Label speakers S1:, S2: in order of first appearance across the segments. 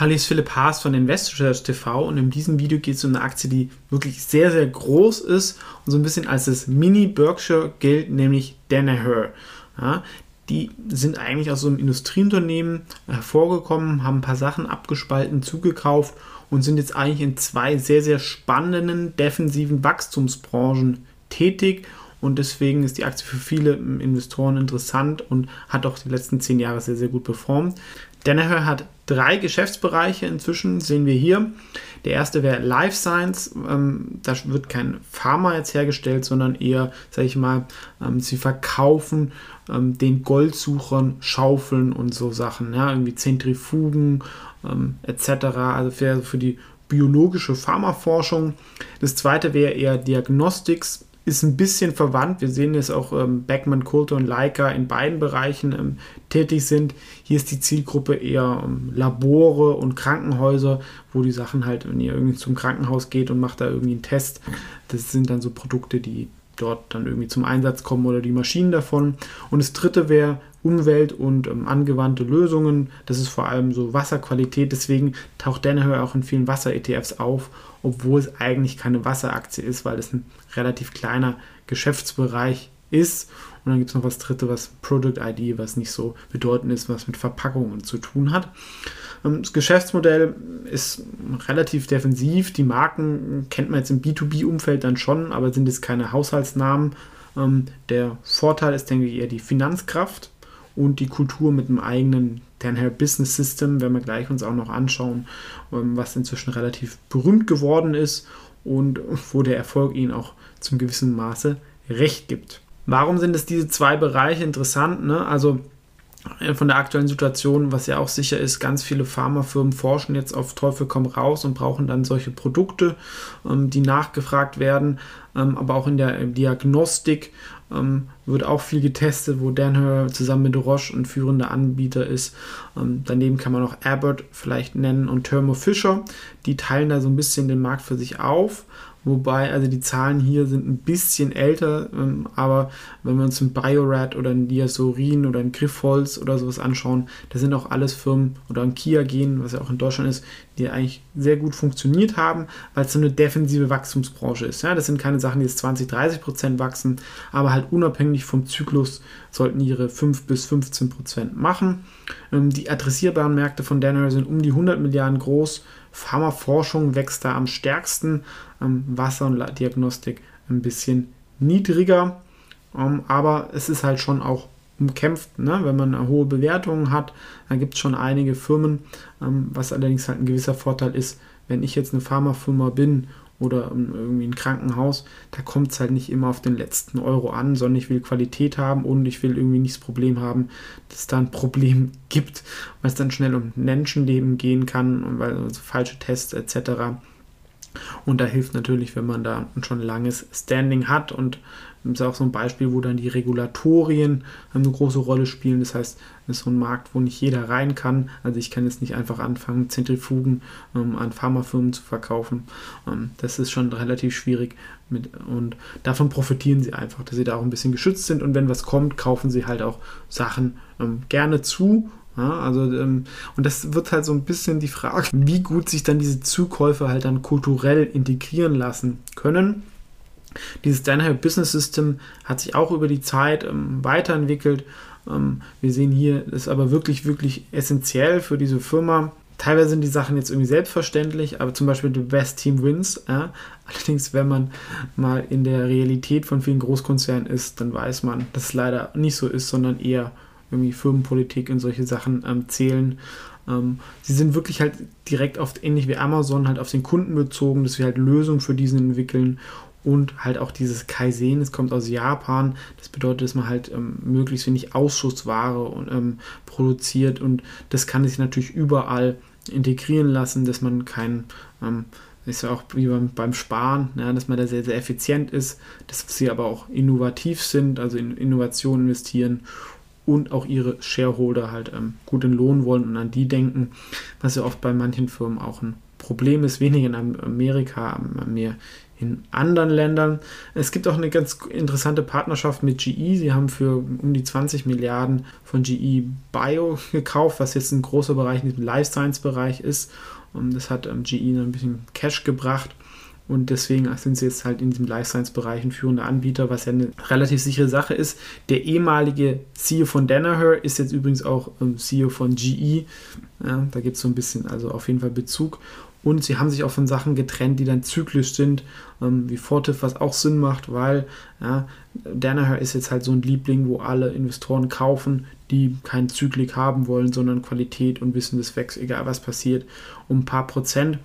S1: Hallo, hier ist Philipp Haas von InvestorSearch TV und in diesem Video geht es um eine Aktie, die wirklich sehr, sehr groß ist und so ein bisschen als das Mini-Berkshire gilt, nämlich Danaher. Ja, die sind eigentlich aus so einem Industrieunternehmen hervorgekommen, haben ein paar Sachen abgespalten, zugekauft und sind jetzt eigentlich in zwei sehr, sehr spannenden defensiven Wachstumsbranchen tätig. Und deswegen ist die Aktie für viele Investoren interessant und hat auch die letzten zehn Jahre sehr, sehr gut performt. Danaher hat drei Geschäftsbereiche inzwischen, sehen wir hier. Der erste wäre Life Science. Ähm, da wird kein Pharma jetzt hergestellt, sondern eher, sage ich mal, ähm, sie verkaufen ähm, den Goldsuchern Schaufeln und so Sachen, ja, irgendwie Zentrifugen ähm, etc. Also für, für die biologische Pharmaforschung. Das zweite wäre eher Diagnostics ist ein bisschen verwandt. Wir sehen jetzt auch ähm, Beckman, Coulter und Leica in beiden Bereichen ähm, tätig sind. Hier ist die Zielgruppe eher ähm, Labore und Krankenhäuser, wo die Sachen halt, wenn ihr irgendwie zum Krankenhaus geht und macht da irgendwie einen Test, das sind dann so Produkte, die dort dann irgendwie zum Einsatz kommen oder die Maschinen davon. Und das dritte wäre Umwelt- und ähm, angewandte Lösungen. Das ist vor allem so Wasserqualität. Deswegen taucht Danaher auch in vielen Wasser-ETFs auf, obwohl es eigentlich keine Wasseraktie ist, weil es ein relativ kleiner Geschäftsbereich ist. Und dann gibt es noch was dritte, was Product ID, was nicht so bedeutend ist, was mit Verpackungen zu tun hat. Ähm, das Geschäftsmodell ist relativ defensiv. Die Marken kennt man jetzt im B2B-Umfeld dann schon, aber sind jetzt keine Haushaltsnamen. Ähm, der Vorteil ist, denke ich, eher die Finanzkraft und die Kultur mit einem eigenen Danaher Business System, werden wir gleich uns auch noch anschauen, ähm, was inzwischen relativ berühmt geworden ist und wo der Erfolg ihnen auch zum gewissen Maße recht gibt. Warum sind es diese zwei Bereiche interessant? Ne? Also äh, von der aktuellen Situation, was ja auch sicher ist, ganz viele Pharmafirmen forschen jetzt auf Teufel komm raus und brauchen dann solche Produkte, ähm, die nachgefragt werden. Ähm, aber auch in der Diagnostik ähm, wird auch viel getestet, wo Danaher zusammen mit Roche ein führender Anbieter ist. daneben kann man auch Abbott vielleicht nennen und Thermo Fisher. Die teilen da so ein bisschen den Markt für sich auf. Wobei, also die Zahlen hier sind ein bisschen älter, ähm, aber wenn wir uns ein Biorad oder ein Diasorin oder ein Griffholz oder sowas anschauen, das sind auch alles Firmen oder ein Kia gehen, was ja auch in Deutschland ist, die eigentlich sehr gut funktioniert haben, weil es so eine defensive Wachstumsbranche ist. Ja, das sind keine Sachen, die jetzt 20, 30 Prozent wachsen, aber halt unabhängig vom Zyklus sollten ihre 5 bis 15 Prozent machen. Ähm, die adressierbaren Märkte von Danaher sind um die 100 Milliarden groß. Pharmaforschung wächst da am stärksten, ähm, Wasser- und Diagnostik ein bisschen niedriger, ähm, aber es ist halt schon auch umkämpft, ne? wenn man hohe Bewertungen hat, da gibt es schon einige Firmen, ähm, was allerdings halt ein gewisser Vorteil ist, wenn ich jetzt eine Pharmafirma bin oder irgendwie ein Krankenhaus, da kommt es halt nicht immer auf den letzten Euro an, sondern ich will Qualität haben und ich will irgendwie nicht das Problem haben, dass da ein Problem gibt, weil es dann schnell um Menschenleben gehen kann und weil also falsche Tests etc. Und da hilft natürlich, wenn man da schon langes Standing hat und das ist auch so ein Beispiel, wo dann die Regulatorien eine große Rolle spielen. Das heißt, es ist so ein Markt, wo nicht jeder rein kann. Also ich kann jetzt nicht einfach anfangen, Zentrifugen ähm, an Pharmafirmen zu verkaufen. Ähm, das ist schon relativ schwierig. Mit, und davon profitieren sie einfach, dass sie da auch ein bisschen geschützt sind. Und wenn was kommt, kaufen sie halt auch Sachen ähm, gerne zu ja, also, ähm, und das wird halt so ein bisschen die Frage, wie gut sich dann diese Zukäufe halt dann kulturell integrieren lassen können. Dieses Danaher Business System hat sich auch über die Zeit ähm, weiterentwickelt. Ähm, wir sehen hier, das ist aber wirklich, wirklich essentiell für diese Firma. Teilweise sind die Sachen jetzt irgendwie selbstverständlich, aber zum Beispiel The Best Team Wins. Ja. Allerdings, wenn man mal in der Realität von vielen Großkonzernen ist, dann weiß man, dass es leider nicht so ist, sondern eher irgendwie Firmenpolitik und solche Sachen ähm, zählen. Ähm, sie sind wirklich halt direkt oft ähnlich wie Amazon halt auf den Kunden bezogen, dass wir halt Lösungen für diesen entwickeln und halt auch dieses Kaizen, es kommt aus Japan. Das bedeutet, dass man halt ähm, möglichst wenig Ausschussware und, ähm, produziert und das kann sich natürlich überall integrieren lassen, dass man kein ähm, ist ja auch wie beim, beim Sparen, ja, dass man da sehr, sehr effizient ist, dass sie aber auch innovativ sind, also in Innovation investieren und auch ihre Shareholder halt ähm, gut in Lohn wollen und an die denken, was ja oft bei manchen Firmen auch ein Problem ist, weniger in Amerika, mehr in anderen Ländern. Es gibt auch eine ganz interessante Partnerschaft mit GE. Sie haben für um die 20 Milliarden von GE Bio gekauft, was jetzt ein großer Bereich in diesem Life Science Bereich ist. Und das hat ähm, GE ein bisschen Cash gebracht. Und deswegen sind sie jetzt halt in diesem Life Science Bereich ein führender Anbieter, was ja eine relativ sichere Sache ist. Der ehemalige CEO von Danaher ist jetzt übrigens auch ähm, CEO von GE. Ja, da gibt es so ein bisschen, also auf jeden Fall Bezug. Und sie haben sich auch von Sachen getrennt, die dann zyklisch sind, ähm, wie Fortiv, was auch Sinn macht, weil ja, Danaher ist jetzt halt so ein Liebling, wo alle Investoren kaufen, die keinen Zyklik haben wollen, sondern Qualität und wissen, das wächst, egal was passiert, um ein paar Prozent.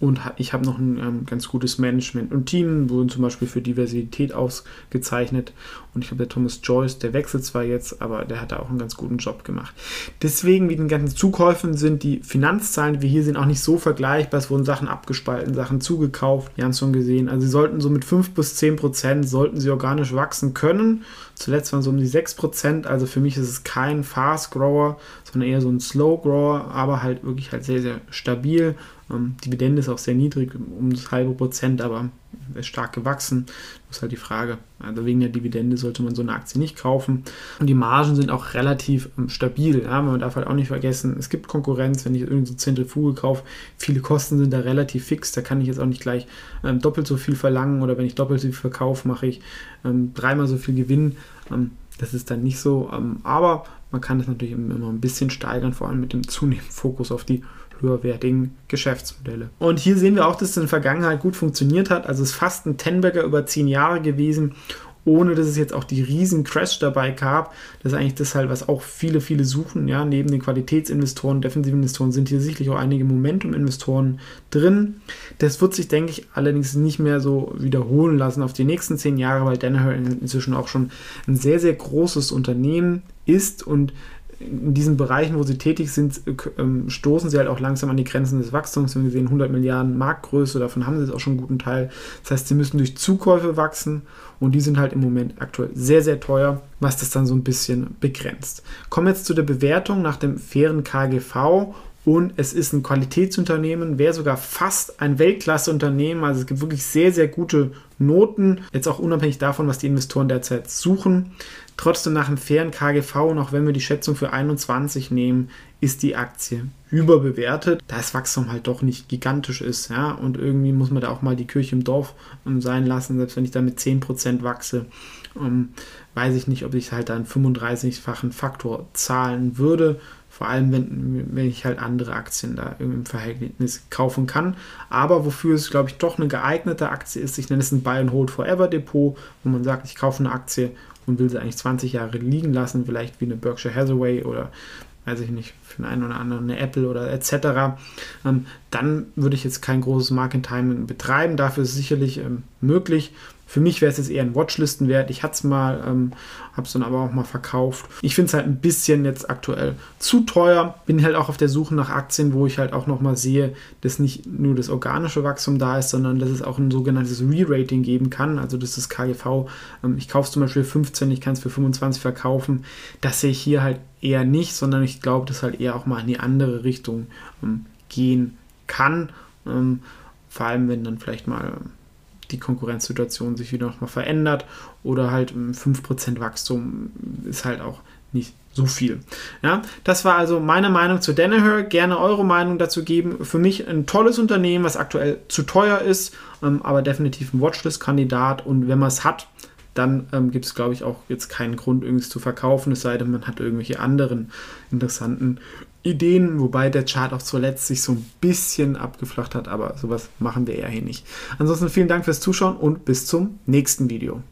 S1: Und ich habe noch ein ähm, ganz gutes Management und Team, wurden zum Beispiel für Diversität ausgezeichnet. Und ich habe der Thomas Joyce, der wechselt zwar jetzt, aber der hat da auch einen ganz guten Job gemacht. Deswegen, wie den ganzen Zukäufen, sind die Finanzzahlen, die wir hier sehen, auch nicht so vergleichbar. Es wurden Sachen abgespalten, Sachen zugekauft. Wir haben es schon gesehen. Also sie sollten so mit 5 bis 10 Prozent, sollten sie organisch wachsen können. Zuletzt waren es um die 6 Prozent. Also für mich ist es kein Fast Grower, sondern eher so ein Slow Grower, aber halt wirklich halt sehr, sehr stabil ähm, Dividende ist auch sehr niedrig, um das halbe Prozent, aber ist stark gewachsen. Das ist halt die Frage. Also wegen der Dividende sollte man so eine Aktie nicht kaufen. Und die Margen sind auch relativ ähm, stabil. Ja? Man darf halt auch nicht vergessen, es gibt Konkurrenz, wenn ich irgendeine so Zentrifuge kaufe. Viele Kosten sind da relativ fix. Da kann ich jetzt auch nicht gleich ähm, doppelt so viel verlangen oder wenn ich doppelt so viel verkaufe, mache ich ähm, dreimal so viel Gewinn. Ähm, das ist dann nicht so. Ähm, aber man kann das natürlich immer ein bisschen steigern, vor allem mit dem zunehmenden Fokus auf die höherwertigen Geschäftsmodelle. Und hier sehen wir auch, dass es in der Vergangenheit gut funktioniert hat. Also es ist fast ein Tenbagger über zehn Jahre gewesen, ohne dass es jetzt auch die riesen Crash dabei gab. Das ist eigentlich das halt, was auch viele, viele suchen. Ja, neben den Qualitätsinvestoren, defensiven Investoren sind hier sicherlich auch einige Momentum-Investoren drin. Das wird sich, denke ich, allerdings nicht mehr so wiederholen lassen auf die nächsten zehn Jahre, weil Danaher inzwischen auch schon ein sehr, sehr großes Unternehmen ist und in diesen Bereichen, wo sie tätig sind, äh, ähm, stoßen sie halt auch langsam an die Grenzen des Wachstums. Wir gesehen, 100 Milliarden Marktgröße, davon haben sie jetzt auch schon einen guten Teil. Das heißt, sie müssen durch Zukäufe wachsen und die sind halt im Moment aktuell sehr, sehr teuer, was das dann so ein bisschen begrenzt. Kommen wir jetzt zu der Bewertung nach dem fairen KGV und es ist ein Qualitätsunternehmen, wäre sogar fast ein Weltklasse-Unternehmen. Also es gibt wirklich sehr, sehr gute Noten, jetzt auch unabhängig davon, was die Investoren derzeit suchen. Trotzdem nach einem fairen KGV, und auch wenn wir die Schätzung für 21 nehmen, ist die Aktie überbewertet, da das Wachstum halt doch nicht gigantisch ist. Ja? Und irgendwie muss man da auch mal die Kirche im Dorf um, sein lassen, selbst wenn ich da mit 10% wachse. Um, weiß ich nicht, ob ich halt einen 35-fachen Faktor zahlen würde. Vor allem, wenn, wenn ich halt andere Aktien da im Verhältnis kaufen kann. Aber wofür es, glaube ich, doch eine geeignete Aktie ist, ich nenne es ein Buy and Hold Forever Depot, wo man sagt, ich kaufe eine Aktie und will sie eigentlich 20 Jahre liegen lassen, vielleicht wie eine Berkshire Hathaway oder weiß ich nicht, für den einen oder anderen eine Apple oder etc., ähm, dann würde ich jetzt kein großes Market Timing betreiben. Dafür ist es sicherlich ähm, möglich. Für mich wäre es jetzt eher ein Watchlistenwert. Ich hatte es mal, ähm, habe es dann aber auch mal verkauft. Ich finde es halt ein bisschen jetzt aktuell zu teuer. Bin halt auch auf der Suche nach Aktien, wo ich halt auch nochmal sehe, dass nicht nur das organische Wachstum da ist, sondern dass es auch ein sogenanntes Re-Rating geben kann. Also das ist KGV. Ähm, ich kaufe es zum Beispiel 15, ich kann es für 25 verkaufen. Das sehe ich hier halt eher nicht, sondern ich glaube, dass halt eher auch mal in die andere Richtung ähm, gehen kann. Ähm, vor allem, wenn dann vielleicht mal die Konkurrenzsituation sich wieder nochmal verändert oder halt 5% Wachstum ist halt auch nicht so viel. Ja, das war also meine Meinung zu Danaher. Gerne eure Meinung dazu geben. Für mich ein tolles Unternehmen, was aktuell zu teuer ist, ähm, aber definitiv ein Watchlist-Kandidat. Und wenn man es hat, dann ähm, gibt es, glaube ich, auch jetzt keinen Grund, irgendwas zu verkaufen, es sei denn, man hat irgendwelche anderen interessanten Ideen, wobei der Chart auch zuletzt sich so ein bisschen abgeflacht hat, aber sowas machen wir eher hier nicht. Ansonsten vielen Dank fürs Zuschauen und bis zum nächsten Video.